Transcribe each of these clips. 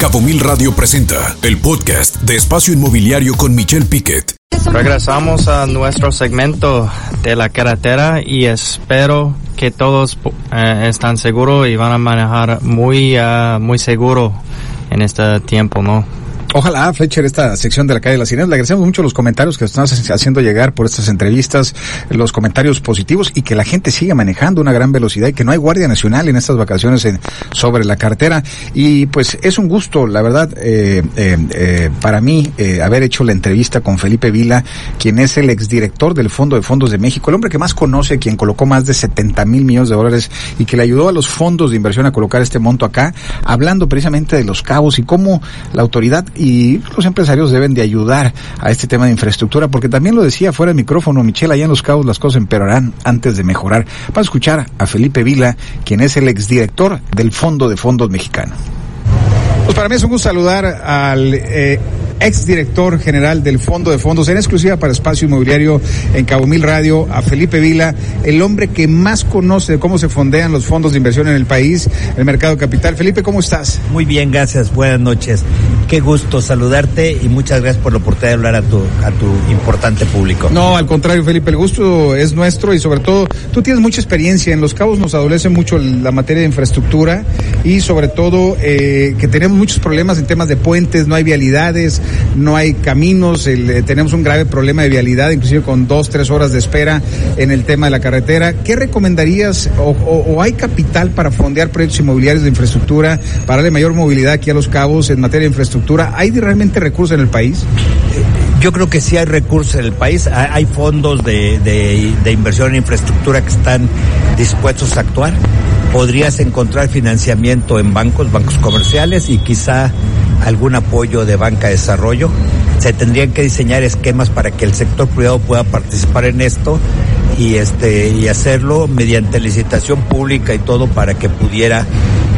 Cabo Mil Radio presenta el podcast de Espacio Inmobiliario con Michelle Piquet. Regresamos a nuestro segmento de la carretera y espero que todos eh, están seguros y van a manejar muy, uh, muy seguro en este tiempo, ¿no? Ojalá, Fletcher, esta sección de la calle de las Sirenas. Le agradecemos mucho los comentarios que están haciendo llegar por estas entrevistas, los comentarios positivos y que la gente siga manejando una gran velocidad y que no hay Guardia Nacional en estas vacaciones sobre la carretera. Y pues es un gusto, la verdad, eh, eh, eh, para mí, eh, haber hecho la entrevista con Felipe Vila, quien es el exdirector del Fondo de Fondos de México, el hombre que más conoce, quien colocó más de 70 mil millones de dólares y que le ayudó a los fondos de inversión a colocar este monto acá, hablando precisamente de los cabos y cómo la autoridad y los empresarios deben de ayudar a este tema de infraestructura, porque también lo decía fuera del micrófono, Michelle, allá en Los Cabos las cosas empeorarán antes de mejorar. Vamos a escuchar a Felipe Vila, quien es el exdirector del Fondo de Fondos Mexicano. Pues para mí es un gusto saludar al eh, exdirector general del Fondo de Fondos, en exclusiva para Espacio Inmobiliario en Cabo Mil Radio, a Felipe Vila, el hombre que más conoce de cómo se fondean los fondos de inversión en el país, el mercado capital. Felipe, ¿cómo estás? Muy bien, gracias. Buenas noches. Qué gusto saludarte y muchas gracias por la oportunidad de hablar a tu, a tu importante público. No, al contrario, Felipe, el gusto es nuestro y sobre todo tú tienes mucha experiencia. En Los Cabos nos adolece mucho la materia de infraestructura y sobre todo eh, que tenemos muchos problemas en temas de puentes, no hay vialidades, no hay caminos, eh, tenemos un grave problema de vialidad, inclusive con dos, tres horas de espera en el tema de la carretera. ¿Qué recomendarías o, hay capital para fondear proyectos inmobiliarios de infraestructura, para darle mayor movilidad aquí a Los Cabos en materia de infraestructura? ¿Hay realmente recursos en el país? Yo creo que sí hay recursos en el país, hay fondos de, de, inversión en infraestructura que están dispuestos a actuar. Podrías encontrar financiamiento en bancos, bancos comerciales y quizá algún apoyo de banca de desarrollo. Se tendrían que diseñar esquemas para que el sector privado pueda participar en esto y este y hacerlo mediante licitación pública y todo para que pudiera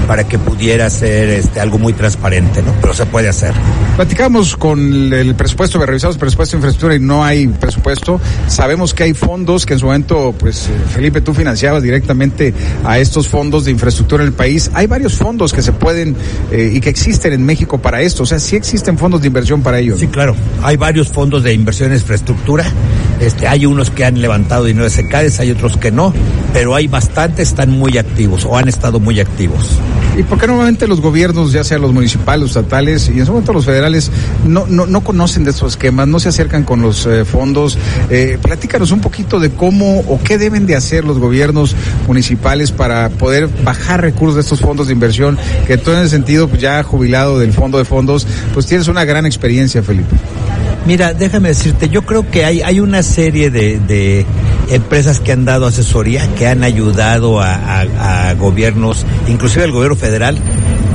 para que pudiera ser este, algo muy transparente, ¿no? Pero se puede hacer. Platicamos con el presupuesto, revisamos el presupuesto de infraestructura y no hay presupuesto. Sabemos que hay fondos que en su momento, pues, Felipe, tú financiabas directamente a estos fondos de infraestructura en el país. Hay varios fondos que se pueden eh, y que existen en México para esto. O sea, sí existen fondos de inversión para ello. Sí, claro. Hay varios fondos de inversión en infraestructura. Este, hay unos que han levantado dinero de secades, hay otros que no, pero hay bastantes, están muy activos o han estado muy activos. ¿Y por qué normalmente los gobiernos, ya sea los municipales, los estatales y en su momento los federales, no, no, no conocen de estos esquemas, no se acercan con los eh, fondos? Eh, platícanos un poquito de cómo o qué deben de hacer los gobiernos municipales para poder bajar recursos de estos fondos de inversión, que tú en ese sentido, pues ya jubilado del fondo de fondos, pues tienes una gran experiencia, Felipe. Mira, déjame decirte, yo creo que hay, hay una serie de, de empresas que han dado asesoría, que han ayudado a, a, gobiernos, inclusive al gobierno federal,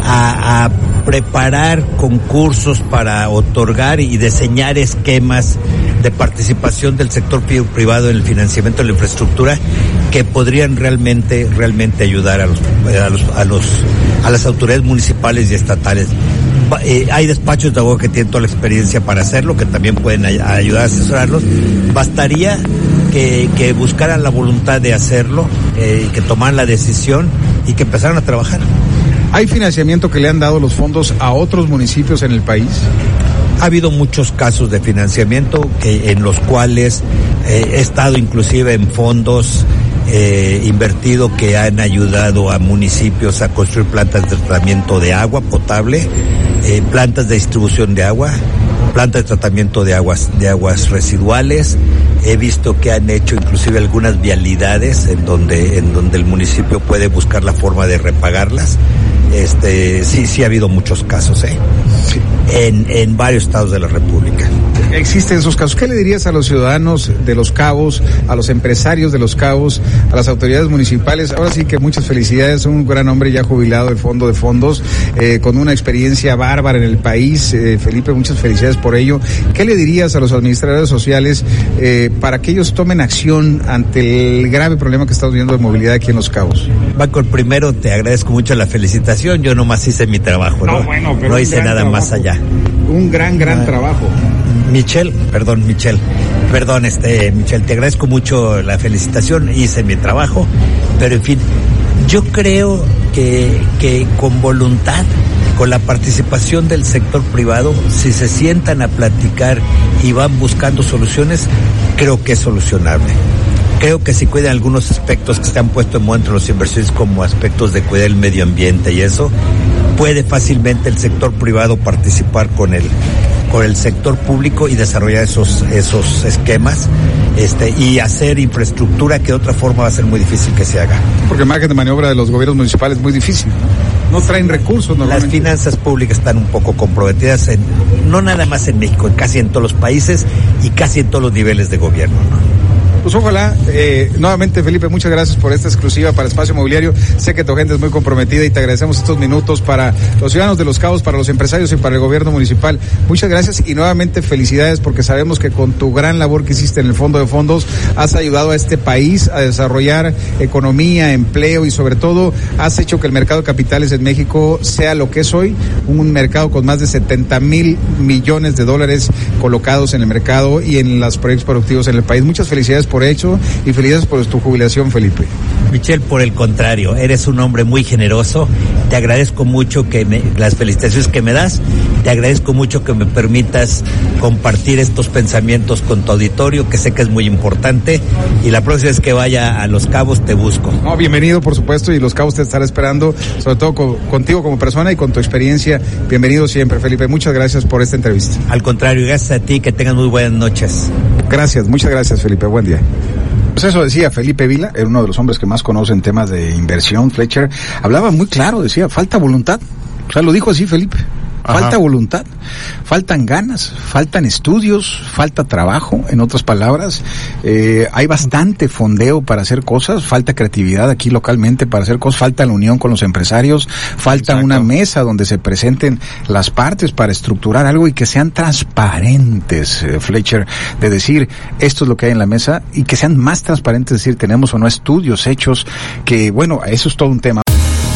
a, preparar concursos para otorgar y diseñar esquemas de participación del sector privado en el financiamiento de la infraestructura que podrían realmente, realmente ayudar a los, a los, a las autoridades municipales y estatales. Eh, hay despachos de abogado que tienen toda la experiencia para hacerlo, que también pueden ay ayudar a asesorarlos. Bastaría que, que, buscaran la voluntad de hacerlo, eh, que tomaran la decisión y que empezaran a trabajar. ¿Hay financiamiento que le han dado los fondos a otros municipios en el país? Ha habido muchos casos de financiamiento que, en los cuales eh, he estado inclusive en fondos eh, invertido que han ayudado a municipios a construir plantas de tratamiento de agua potable, eh, plantas de distribución de agua, plantas de tratamiento de aguas, de aguas residuales. He visto que han hecho inclusive algunas vialidades en donde, en donde el municipio puede buscar la forma de repagarlas. Este, sí, sí ha habido muchos casos, ¿eh? En, en varios estados de la República. Existen esos casos. ¿Qué le dirías a los ciudadanos de Los Cabos, a los empresarios de Los Cabos, a las autoridades municipales? Ahora sí que muchas felicidades, un gran hombre ya jubilado del Fondo de Fondos, eh, con una experiencia bárbara en el país. Eh, Felipe, muchas felicidades por ello. ¿Qué le dirías a los administradores sociales eh, para que ellos tomen acción ante el grave problema que estamos viendo de movilidad aquí en Los Cabos? Baco, primero te agradezco mucho la felicitación. Yo nomás hice mi trabajo, ¿no? No, bueno, no hice nada trabajo. más allá. Un gran, gran ah. trabajo. Michelle, perdón, Michelle, perdón, este, Michelle, te agradezco mucho la felicitación, hice mi trabajo, pero en fin, yo creo que, que con voluntad con la participación del sector privado, si se sientan a platicar y van buscando soluciones, creo que es solucionable. Creo que si cuidan algunos aspectos que se han puesto en moda entre los inversores como aspectos de cuidar el medio ambiente y eso, puede fácilmente el sector privado participar con el con el sector público y desarrollar esos esos esquemas este y hacer infraestructura que de otra forma va a ser muy difícil que se haga. Porque el margen de maniobra de los gobiernos municipales es muy difícil. No, no traen recursos. Las finanzas públicas están un poco comprometidas en no nada más en México, en casi en todos los países y casi en todos los niveles de gobierno. ¿no? Pues ojalá, eh, nuevamente Felipe, muchas gracias por esta exclusiva para Espacio Mobiliario. Sé que tu gente es muy comprometida y te agradecemos estos minutos para los ciudadanos de Los Cabos, para los empresarios y para el gobierno municipal. Muchas gracias y nuevamente felicidades porque sabemos que con tu gran labor que hiciste en el Fondo de Fondos has ayudado a este país a desarrollar economía, empleo y sobre todo has hecho que el mercado de capitales en México sea lo que es hoy, un mercado con más de 70 mil millones de dólares colocados en el mercado y en los proyectos productivos en el país. Muchas felicidades por hecho y felicidades por tu jubilación, Felipe. Michelle, por el contrario, eres un hombre muy generoso. Te agradezco mucho que me, las felicitaciones que me das. Te agradezco mucho que me permitas compartir estos pensamientos con tu auditorio, que sé que es muy importante. Y la próxima vez que vaya a Los Cabos te busco. No, bienvenido, por supuesto, y Los Cabos te estará esperando, sobre todo con, contigo como persona y con tu experiencia. Bienvenido siempre, Felipe. Muchas gracias por esta entrevista. Al contrario, gracias a ti, que tengas muy buenas noches. Gracias, muchas gracias, Felipe. Buen día. Pues eso decía Felipe Vila, era uno de los hombres que más conocen temas de inversión, Fletcher. Hablaba muy claro, decía, falta voluntad. O sea, lo dijo así Felipe. Falta voluntad, faltan ganas, faltan estudios, falta trabajo, en otras palabras. Eh, hay bastante fondeo para hacer cosas, falta creatividad aquí localmente para hacer cosas, falta la unión con los empresarios, falta Exacto. una mesa donde se presenten las partes para estructurar algo y que sean transparentes, eh, Fletcher, de decir esto es lo que hay en la mesa y que sean más transparentes, decir tenemos o no estudios hechos, que bueno, eso es todo un tema.